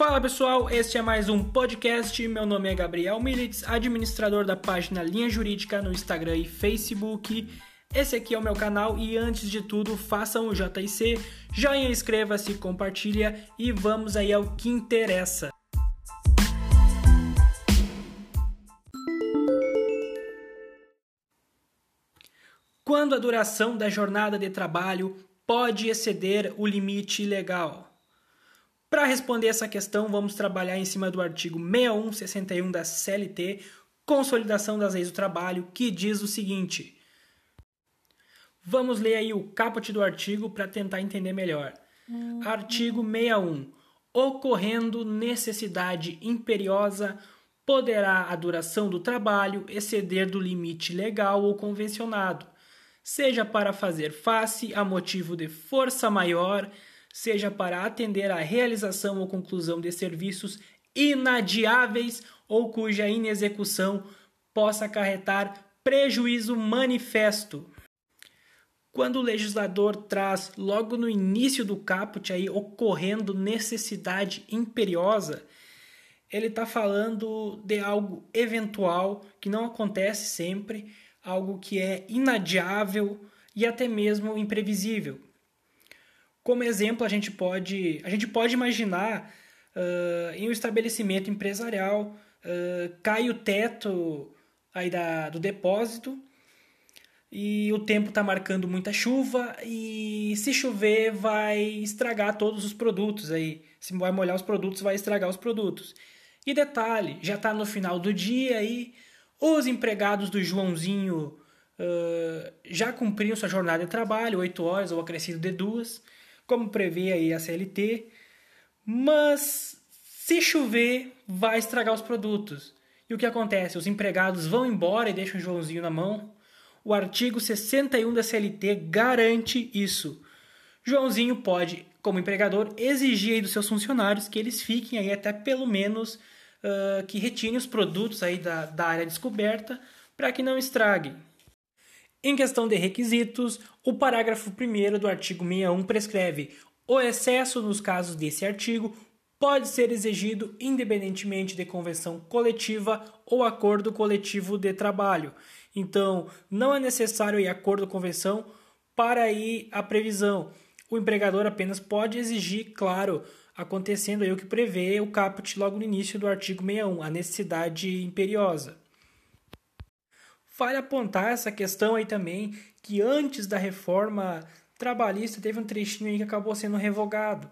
Fala pessoal, este é mais um podcast. Meu nome é Gabriel Militz, administrador da página Linha Jurídica no Instagram e Facebook. Esse aqui é o meu canal e antes de tudo, façam o JIC, joinha, inscreva-se, compartilha e vamos aí ao que interessa. Quando a duração da jornada de trabalho pode exceder o limite legal? Para responder essa questão, vamos trabalhar em cima do artigo 6161 da CLT, Consolidação das Leis do Trabalho, que diz o seguinte: Vamos ler aí o caput do artigo para tentar entender melhor. Uhum. Artigo 61. Ocorrendo necessidade imperiosa, poderá a duração do trabalho exceder do limite legal ou convencionado, seja para fazer face a motivo de força maior, seja para atender à realização ou conclusão de serviços inadiáveis ou cuja inexecução possa acarretar prejuízo manifesto. Quando o legislador traz logo no início do caput aí ocorrendo necessidade imperiosa, ele está falando de algo eventual que não acontece sempre, algo que é inadiável e até mesmo imprevisível. Como exemplo, a gente pode, a gente pode imaginar uh, em um estabelecimento empresarial uh, cai o teto aí da, do depósito e o tempo está marcando muita chuva e se chover vai estragar todos os produtos aí. Se vai molhar os produtos, vai estragar os produtos. E detalhe, já está no final do dia e os empregados do Joãozinho uh, já cumpriram sua jornada de trabalho, 8 horas ou acrescido de duas como prevê aí a CLT, mas se chover, vai estragar os produtos. E o que acontece? Os empregados vão embora e deixam o Joãozinho na mão. O artigo 61 da CLT garante isso. Joãozinho pode, como empregador, exigir dos seus funcionários que eles fiquem aí até pelo menos uh, que retinem os produtos aí da, da área descoberta para que não estraguem. Em questão de requisitos, o parágrafo 1 do artigo 61 prescreve: o excesso nos casos desse artigo pode ser exigido independentemente de convenção coletiva ou acordo coletivo de trabalho. Então, não é necessário ir acordo convenção para ir a previsão. O empregador apenas pode exigir, claro, acontecendo aí o que prevê o caput logo no início do artigo 61, a necessidade imperiosa. Vale apontar essa questão aí também, que antes da reforma trabalhista teve um trechinho aí que acabou sendo revogado,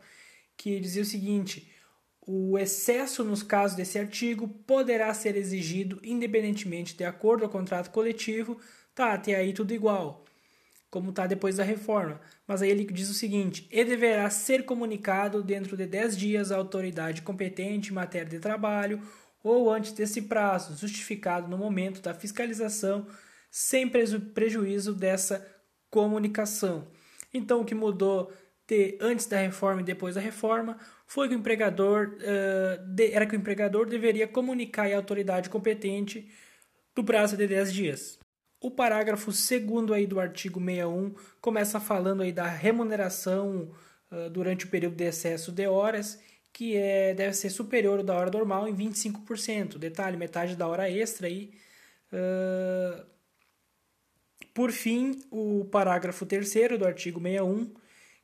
que dizia o seguinte: o excesso nos casos desse artigo poderá ser exigido independentemente de acordo ao contrato coletivo, tá, até aí tudo igual, como tá depois da reforma. Mas aí ele diz o seguinte: e deverá ser comunicado dentro de 10 dias à autoridade competente em matéria de trabalho ou antes desse prazo, justificado no momento da fiscalização, sem prejuízo dessa comunicação. Então, o que mudou de antes da reforma e depois da reforma foi que o empregador uh, de, era que o empregador deveria comunicar à autoridade competente do prazo de 10 dias. O parágrafo segundo aí do artigo 61 começa falando aí da remuneração uh, durante o período de excesso de horas que é, deve ser superior ao da hora normal em 25%. Detalhe, metade da hora extra aí. Uh, por fim, o parágrafo 3 do artigo 61,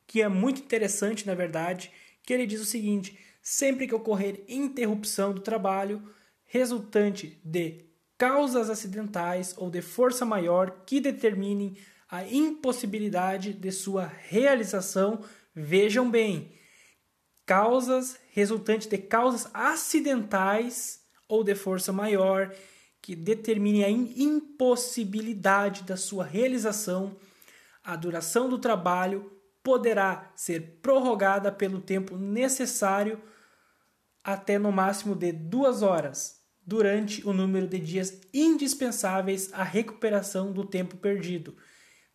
que é muito interessante, na verdade, que ele diz o seguinte: sempre que ocorrer interrupção do trabalho resultante de causas acidentais ou de força maior que determinem a impossibilidade de sua realização, vejam bem, causas resultantes de causas acidentais ou de força maior que determine a impossibilidade da sua realização, a duração do trabalho poderá ser prorrogada pelo tempo necessário até no máximo de duas horas, durante o número de dias indispensáveis à recuperação do tempo perdido,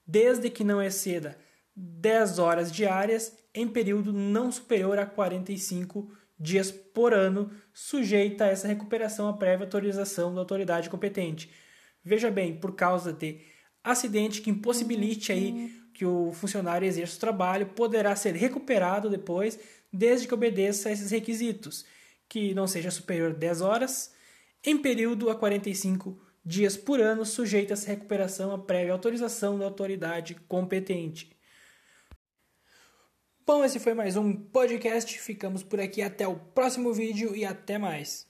desde que não exceda 10 horas diárias em período não superior a 45 dias por ano, sujeita a essa recuperação à prévia autorização da autoridade competente. Veja bem, por causa de acidente que impossibilite aí que o funcionário exerça o trabalho, poderá ser recuperado depois, desde que obedeça a esses requisitos. que não seja superior a 10 horas, em período a 45 dias por ano, sujeitas à recuperação a prévia autorização da autoridade competente. Bom, esse foi mais um podcast. Ficamos por aqui até o próximo vídeo e até mais.